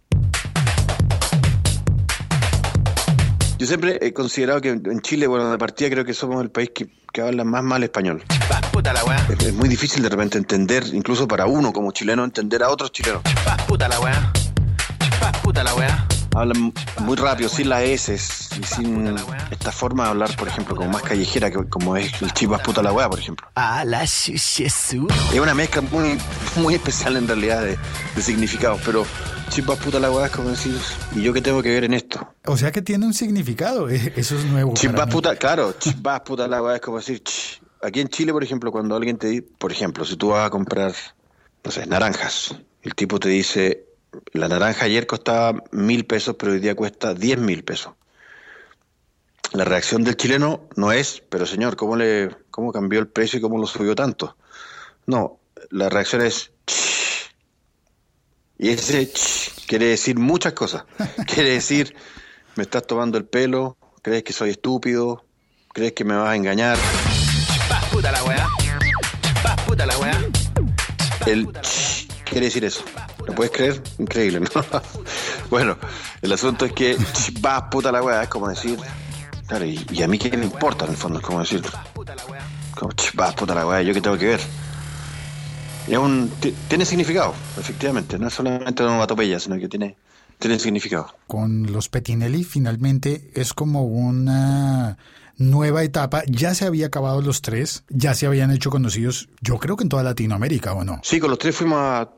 Yo siempre he considerado que en Chile, bueno, de partida creo que somos el país que, que habla más mal español.
Puta la weá.
Es, es muy difícil de repente entender, incluso para uno como chileno, entender a otros chilenos.
puta la weá. puta la weá.
Hablan muy rápido, sin las S y sin esta forma de hablar, por ejemplo, como más callejera, que, como es el chivas puta la weá, por ejemplo.
Ah, la.
Es una mezcla muy, muy especial en realidad de, de significados, pero chivas puta la weá es como decir, ¿y yo qué tengo que ver en esto?
O sea que tiene un significado, eh, eso es nuevo. mí.
puta, claro, chivas puta la weá es como decir, ch. Aquí en Chile, por ejemplo, cuando alguien te dice, por ejemplo, si tú vas a comprar, no sé, naranjas, el tipo te dice, la naranja ayer costaba mil pesos, pero hoy día cuesta diez mil pesos. La reacción del chileno no es, pero señor, ¿cómo le, cómo cambió el precio y cómo lo subió tanto? No, la reacción es, "Ch". y ese "Ch" quiere decir muchas cosas. Quiere decir, me estás tomando el pelo, crees que soy estúpido, crees que me vas a engañar.
Puta la weá. puta la weá.
El "Ch" quiere decir eso. ¿Lo puedes creer? Increíble, ¿no? bueno, el asunto es que "Ch, vas puta la weá, es como decir, claro, y, y a mí qué me importa en el fondo, es como decir, como "Ch, vas puta la weá, yo qué tengo que ver. Y es un, ti- tiene significado, efectivamente, no es solamente una onomatopeya, sino que tiene, tiene significado.
Con los Petinelli finalmente es como una nueva etapa. Ya se había acabado los tres, ya se habían hecho conocidos, yo creo que en toda Latinoamérica, ¿o no?
Sí, con los tres fuimos a,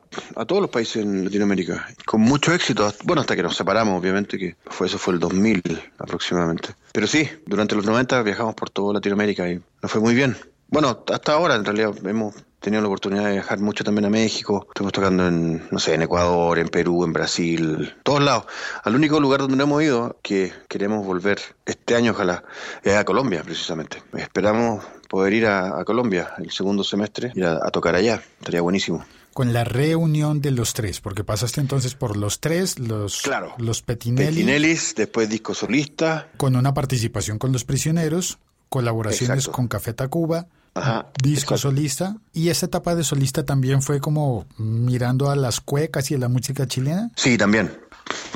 todos los países en Latinoamérica, con mucho éxito. Bueno, hasta que nos separamos, obviamente, que fue eso fue el 2000 aproximadamente. Pero sí, durante los 90 viajamos por toda Latinoamérica y nos fue muy bien. Bueno, hasta ahora en realidad hemos tenido la oportunidad de viajar mucho también a México. Estuvimos tocando en, no sé, en Ecuador, en Perú, en Brasil, todos lados. Al único lugar donde no hemos ido, que queremos volver este año, ojalá, es a Colombia, precisamente. Esperamos poder ir a, a Colombia el segundo semestre, ir a, a tocar allá. Estaría buenísimo.
Con la reunión de los tres, porque pasaste entonces por los tres, los,
Claro.
los Petinelli,
Petinellis, después disco solista.
con una participación con los prisioneros, colaboraciones
Exacto.
con Café Tacuba,
Ajá,
disco solista. Y esa etapa de solista también fue como mirando a las cuecas y a la música chilena.
Sí, también.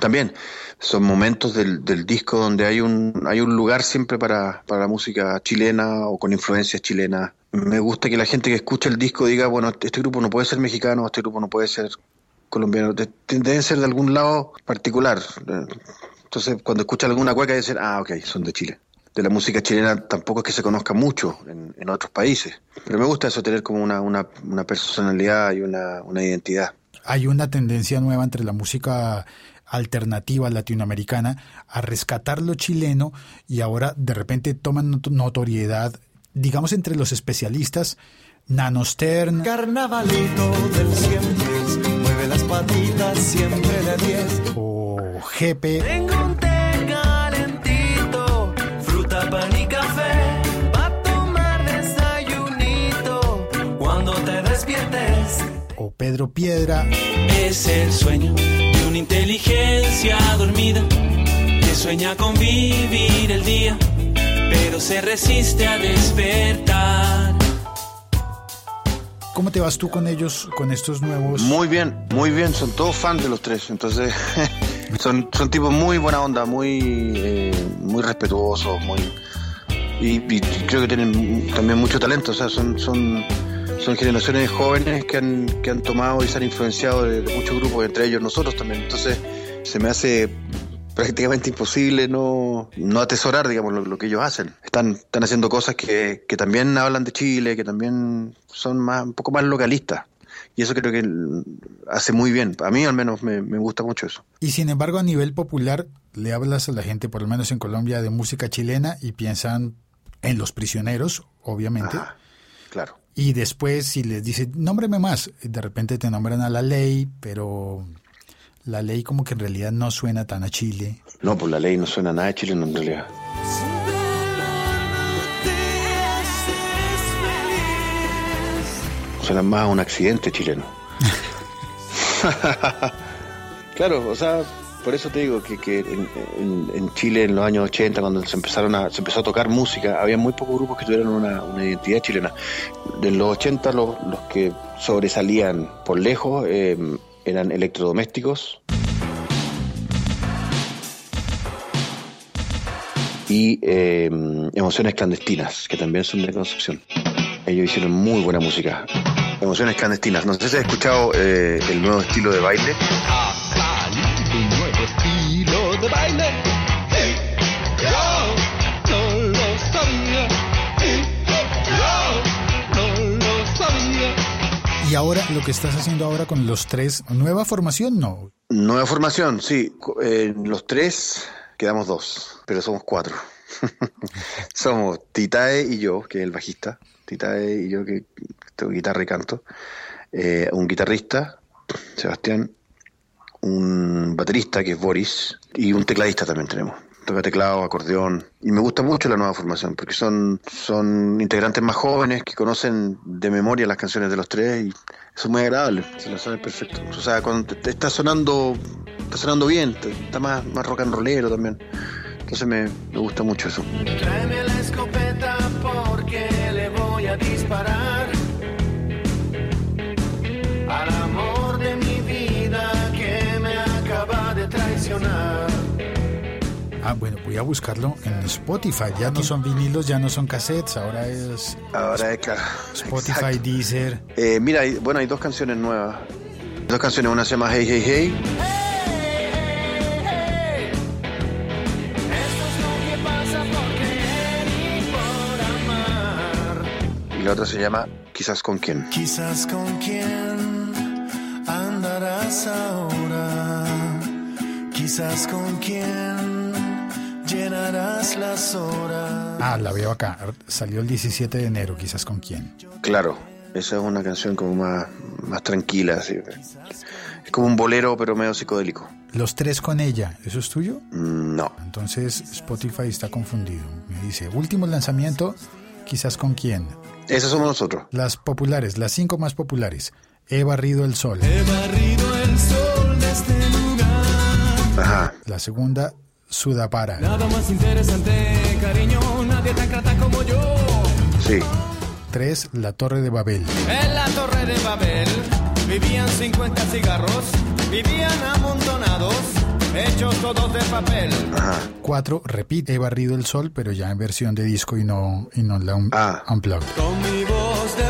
También. Son momentos del, del disco donde hay un, hay un lugar siempre para, para la música chilena o con influencias chilenas. Me gusta que la gente que escucha el disco diga, bueno, este grupo no puede ser mexicano, este grupo no puede ser colombiano, de- deben ser de algún lado particular. Entonces, cuando escucha alguna cueca, dicen, ah, ok, son de Chile. De la música chilena tampoco es que se conozca mucho en, en otros países, pero me gusta eso, tener como una, una, una personalidad y una, una identidad.
Hay una tendencia nueva entre la música alternativa latinoamericana a rescatar lo chileno y ahora de repente toman not- notoriedad, digamos, entre los especialistas, Nanostern,
Carnavalito del siempre, mueve las patitas siempre de 10.
o Jepe,
Tengo un
Pedro Piedra,
Es el sueño de una inteligencia dormida que sueña con vivir el día,
pero se resiste a despertar.
¿Cómo te vas tú con ellos, con estos nuevos?
Muy bien, muy bien, son todos fans de los tres, entonces son, son tipos muy buena onda, muy, eh, muy respetuosos, muy y, y creo que tienen también mucho talento, o sea, son, son, son generaciones jóvenes que han, que han tomado y se han influenciado de, de muchos grupos, entre ellos nosotros también, entonces se me hace prácticamente imposible no, no atesorar, digamos, lo, lo que ellos hacen. Están, están haciendo cosas que, que también hablan de Chile, que también son más, un poco más localistas. Y eso creo que hace muy bien. A mí al menos me, me gusta mucho eso.
Y sin embargo, a nivel popular, le hablas a la gente, por lo menos en Colombia, de música chilena y piensan en los prisioneros, obviamente.
Ajá, claro.
Y después, si les dice, nómbreme más, de repente te nombran a la ley, pero la ley como que en realidad no suena tan a Chile.
No, pues la ley no suena nada de Chile en realidad. Suena más a un accidente chileno. claro, o sea, por eso te digo que, que en, Chile en los años 80, cuando se empezaron a, se empezó a tocar música, había muy pocos grupos que tuvieran una, una identidad chilena. De los 80 los, los que sobresalían por lejos eh, eran electrodomésticos y eh, Emociones Clandestinas, que también son de Concepción. Ellos hicieron muy buena música. Emociones Clandestinas. No sé si has escuchado eh, el nuevo estilo de baile.
Y ahora, lo que estás haciendo ahora con los tres, ¿nueva formación? No.
Nueva formación, sí. Eh, los tres quedamos dos, pero somos cuatro. somos Titae y yo, que es el bajista. Titae y yo, que tengo guitarra y canto. Eh, un guitarrista, Sebastián. Un baterista, que es Boris. Y un tecladista también tenemos. Toca teclado, acordeón. Y me gusta mucho la nueva formación, porque son, son integrantes más jóvenes que conocen de memoria las canciones de los tres y eso es muy agradable. Se lo sabe perfecto. O sea, cuando te, está sonando, está sonando bien, está más, más rock and rollero también. Entonces me, me gusta mucho eso.
Tráeme la escopeta porque le voy a disparar
Ah, bueno, voy a buscarlo en Spotify. Ya no son vinilos, ya no son cassettes, ahora es
Ahora es claro.
Spotify,
Exacto.
Deezer.
Eh, mira, hay- bueno, hay dos canciones nuevas. Dos canciones, una se llama Hey Hey Hey
Esto es lo que pasa por querer y por amar.
y la otra se llama Quizás con quién.
Quizás con quién andarás ahora. Quizás con quién llenarás las horas.
Ah, la veo acá. Salió el 17 de enero, quizás con quién.
Claro, esa es una canción como más, más tranquila. así. Es como un bolero, pero medio psicodélico.
Los tres con ella, ¿eso es tuyo?
Mm, No.
Entonces Spotify está confundido. Me dice, último lanzamiento, quizás con quién.
Esos somos nosotros.
Las populares, las cinco más populares. He barrido el sol.
He barrido el sol de este lugar.
Ajá.
La segunda, Sudapara.
Nada más interesante, cariño, nadie tan grata como yo.
Sí.
Tres, La Torre de Babel.
En la torre de Babel vivían 50 cigarros, vivían amontonados, hechos todos de papel.
Ajá.
Cuatro, repite, He barrido el sol, pero ya en versión de disco y no, y no la un-
Ah.
unplugged.
Con mi voz de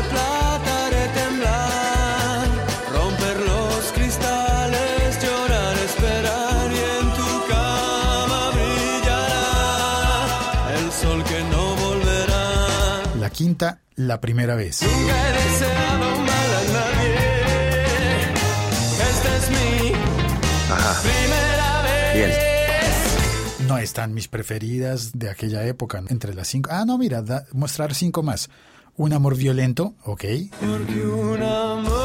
quinta, La Primera Vez.
Nunca he deseado mal a nadie. Esta es mi
Ajá.
primera vez.
Bien.
No están mis preferidas de aquella época. Entre las cinco. Ah, no, mira, da- mostrar cinco más. Un amor violento, ok.
Porque un amor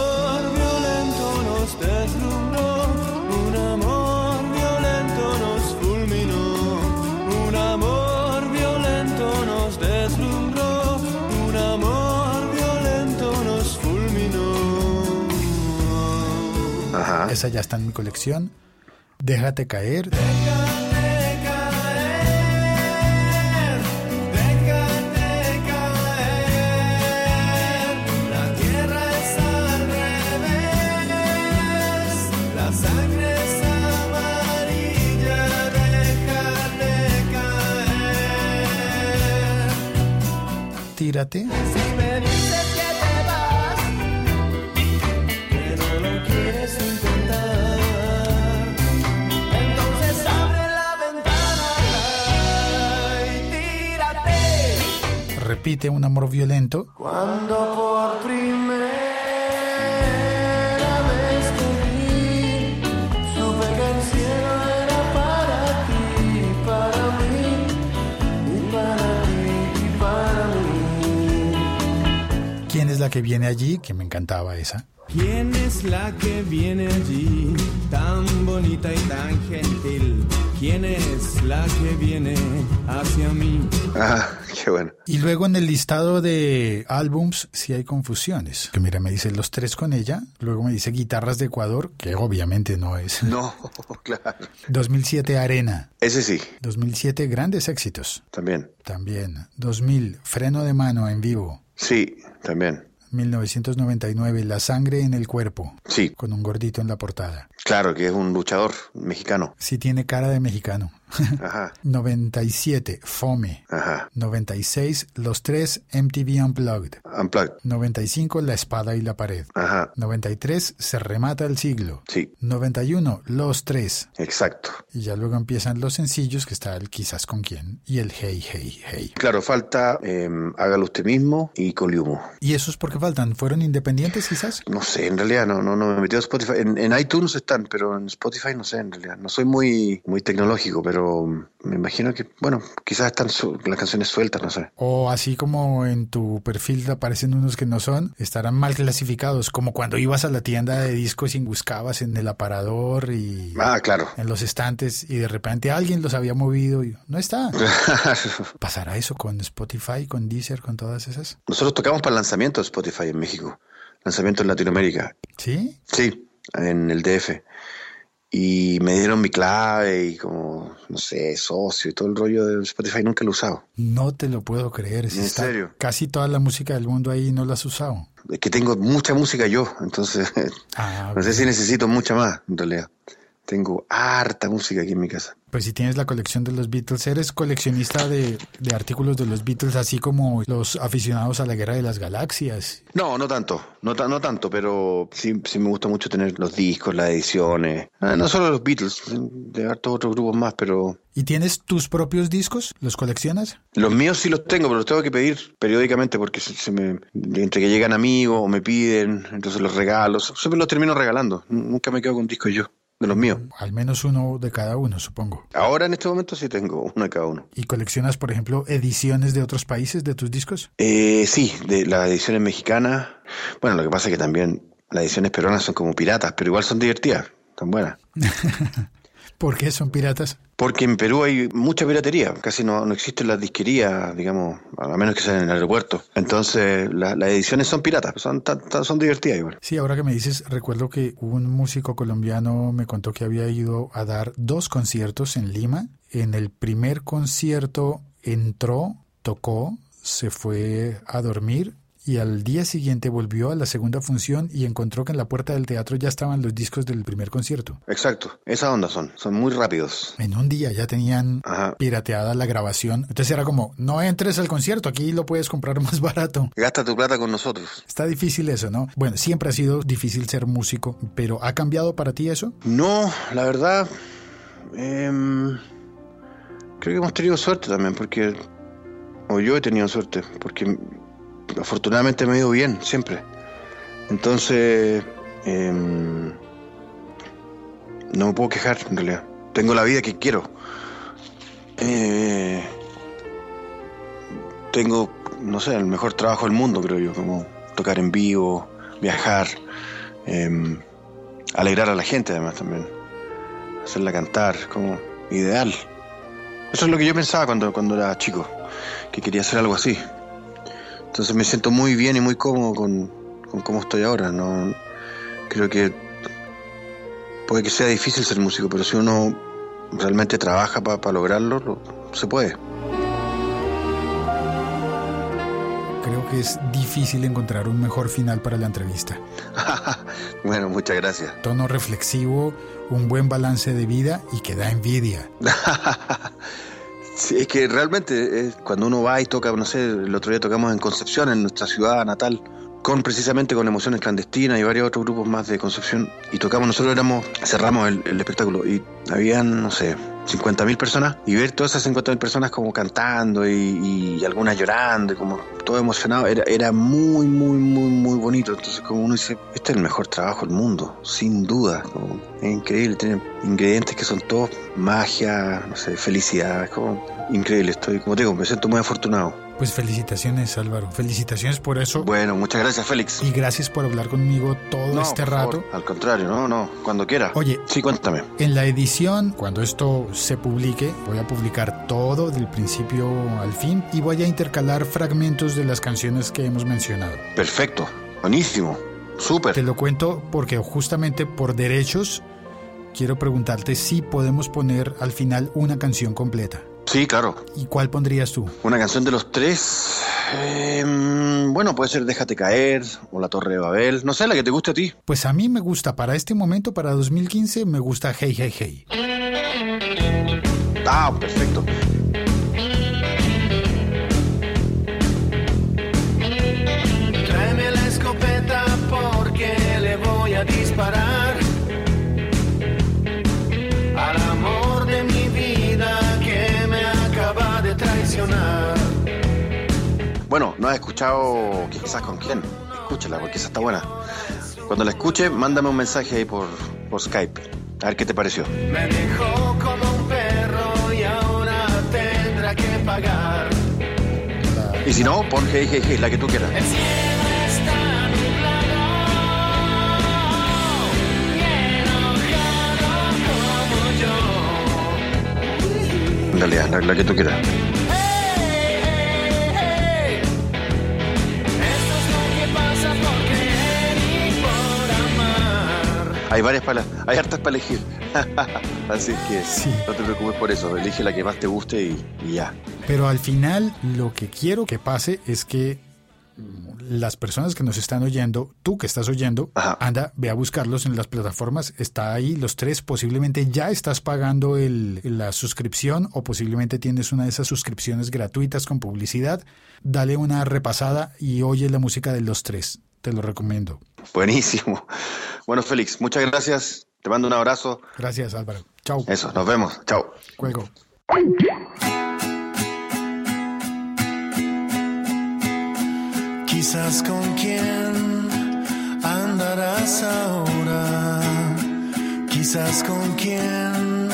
Esa ya está en mi colección. Déjate caer.
Déjate caer,
déjate caer. La tierra es al revés, la sangre es amarilla. Déjate caer. Tírate.
Repite un amor violento.
Cuando por primera vez te vi, supe que el cielo era para ti, para mí, y para ti, y para mí.
¿Quién es la que viene allí? Que me encantaba esa.
¿Quién es la que viene allí, tan bonita y tan gentil? ¿Quién es la que viene hacia mí?
Ah.
Y luego en el listado de álbums sí hay confusiones. Que mira, me dice Los Tres con ella, luego me dice Guitarras de Ecuador, que obviamente no es.
No, claro.
2007 Arena,
Ese sí,
2007 Grandes Éxitos,
también.
también. 2000 Freno de Mano en vivo,
Sí, también.
1999 La Sangre en el Cuerpo,
Sí,
con un gordito en la portada.
claro que es un luchador mexicano.
Sí tiene cara de mexicano.
Ajá,
97 Fome,
ajá.
96 Los Tres MTV Unplugged,
Unplugged.
95 La Espada y la Pared.
Ajá,
93 se remata el siglo.
sí,
91 Los Tres.
exacto.
Y ya luego empiezan los sencillos que está el quizás con quién y el hey hey hey.
Claro, falta eh, Hágalo usted mismo y Coliumo.
¿Y esos por qué faltan? ¿Fueron independientes quizás?
No sé, en realidad no, no, no me metido a Spotify. En, en iTunes están, pero en Spotify no sé, en realidad. No soy muy, muy tecnológico, pero me imagino que, bueno, quizás están las canciones sueltas, no sé.
O así como en tu perfil aparecen unos que no son, estarán mal clasificados, como cuando ibas a la tienda de discos y buscabas en el aparador y
Ah, claro.
en los estantes y de repente alguien los había movido y no está. ¿Pasará eso con Spotify, con Deezer, con todas esas?
Nosotros tocamos para el lanzamiento de Spotify en México, lanzamiento en Latinoamérica.
¿Sí?
Sí, en el DF. Y me dieron mi clave y como, no sé, socio y todo el rollo de Spotify. Nunca lo he usado.
No te lo puedo creer. Si
¿En
está
serio?
Casi toda la música del mundo ahí no la has usado.
Es que tengo mucha música yo, entonces
Ah,
no sé si necesito mucha más, en realidad. Tengo harta música aquí en mi casa.
Pues si tienes la colección de los Beatles, eres coleccionista de, de artículos de los Beatles, así como los aficionados a la Guerra de las Galaxias.
No, no tanto, no, no tanto, pero sí, sí me gusta mucho tener los discos, las ediciones. Ah, No solo los Beatles, de hartos otros grupos más, pero
¿Y tienes tus propios discos? ¿Los coleccionas?
los míos sí los tengo, pero los tengo que pedir periódicamente porque se, se me, entre que llegan amigos o me piden, entonces los regalo, siempre los termino regalando. Nunca me quedo con discos yo, de los míos.
Al menos uno de cada uno, supongo.
Ahora en este momento sí tengo uno de cada uno.
¿Y coleccionas, por ejemplo, ediciones de otros países de tus discos?
Eh, sí, de las ediciones mexicanas. Bueno, lo que pasa es que también las ediciones peruanas son como piratas, pero igual son divertidas, tan buenas.
¿Por qué son piratas?
Porque en Perú hay mucha piratería, casi no, no existen las disquerías, digamos, a menos que sean en el aeropuerto. Entonces, la- las ediciones son piratas, son, tan- tan- son divertidas igual.
Sí, ahora que me dices, recuerdo que un músico colombiano me contó que había ido a dar dos conciertos en Lima. En el primer concierto entró, tocó, se fue a dormir y al día siguiente volvió a la segunda función y encontró que en la puerta del teatro ya estaban los discos del primer concierto.
Exacto, esa onda son, son muy rápidos.
En un día ya tenían
Ajá.
pirateada la grabación. Entonces era como, no entres al concierto, aquí lo puedes comprar más barato.
Gasta tu plata con nosotros.
Está difícil eso, ¿no? Bueno, siempre ha sido difícil ser músico, pero ¿ha cambiado para ti eso?
No, la verdad, em, creo que hemos tenido suerte también, porque, o yo he tenido suerte, porque afortunadamente me ha ido bien, siempre. Entonces, em, no me puedo quejar, en realidad. Tengo la vida que quiero. Eh, tengo, no sé, el mejor trabajo del mundo, creo yo, como tocar en vivo, viajar, em, alegrar a la gente además también, hacerla cantar, como ideal. Eso es lo que yo pensaba cuando, cuando era chico, que quería hacer algo así. Entonces me siento muy bien y muy cómodo con, con cómo estoy ahora. No, creo que puede que sea difícil ser músico, pero si uno realmente trabaja para lograrlo, lo- se puede.
Creo que es difícil encontrar un mejor final para la entrevista.
Bueno, muchas gracias.
Tono reflexivo, un buen balance de vida y que da envidia.
Sí, es que realmente eh, cuando uno va y toca, no sé, el otro día tocamos en Concepción, en nuestra ciudad natal, con precisamente con Emociones Clandestinas y varios otros grupos más de Concepción, y tocamos, nosotros éramos, cerramos el, el espectáculo y habían, no sé, 50.000 personas, y ver todas esas 50.000 personas como cantando y, algunas llorando, y como todo emocionado, era, era muy, muy, muy, muy bonito. Entonces como uno dice, este es el mejor trabajo del mundo, sin duda, como, es increíble, tiene ingredientes que son todos magia, no sé, felicidad, es como increíble, estoy, como te digo, me siento muy afortunado.
Pues felicitaciones Álvaro, felicitaciones por eso.
Bueno, muchas gracias Félix.
Y gracias por hablar conmigo todo
No,
este rato.
favor, al contrario, no, no, cuando quiera.
Oye,
Sí, cuéntame.
En la edición, cuando esto se publique, voy a publicar todo del principio al fin y voy a intercalar fragmentos de las canciones que hemos mencionado.
Perfecto, buenísimo, súper.
Te lo cuento porque justamente por derechos quiero preguntarte si podemos poner al final una canción completa.
Sí, claro.
¿Y cuál pondrías tú?
Una canción de los tres. eh, bueno, puede ser Déjate caer o La Torre de Babel. No sé, la que te guste a ti.
Pues a mí me gusta para este momento, para 2015, me gusta Hey Hey Hey.
Ah, perfecto. Bueno, no has escuchado quizás con quién. Escúchala, porque esa está buena. Cuando la escuche, mándame un mensaje ahí por, por Skype. A ver qué te pareció.
Me dejó como un perro y ahora tendrá que pagar.
Y si no, pon Hey Hey Hey, la que tú quieras.
El cielo está nublado y enojado como yo.
Dale, haz la, la que tú quieras. Hay varias para, hay hartas para elegir. Así que no te preocupes por eso. Elige la que más te guste y, y ya.
Pero al final lo que quiero que pase es que las personas que nos están oyendo, tú que estás oyendo, anda, ve a buscarlos en las plataformas, está ahí los tres, posiblemente ya estás pagando el, la suscripción o posiblemente tienes una de esas suscripciones gratuitas con publicidad, dale una repasada y oye la música de los tres, te lo recomiendo.
Buenísimo. Bueno, Félix, muchas gracias. Te mando un abrazo.
Gracias Álvaro, chao.
Eso, nos vemos. Chao.
Juego.
Quizás con quién andarás ahora, quizás con quién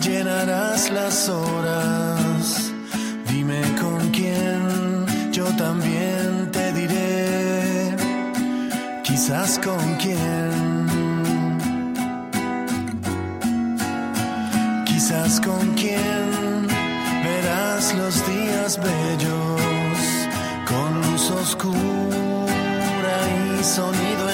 llenarás las horas. Dime con quién, yo también quizás con quién. Quizás con quién verás los días bellos con luz oscura y sonido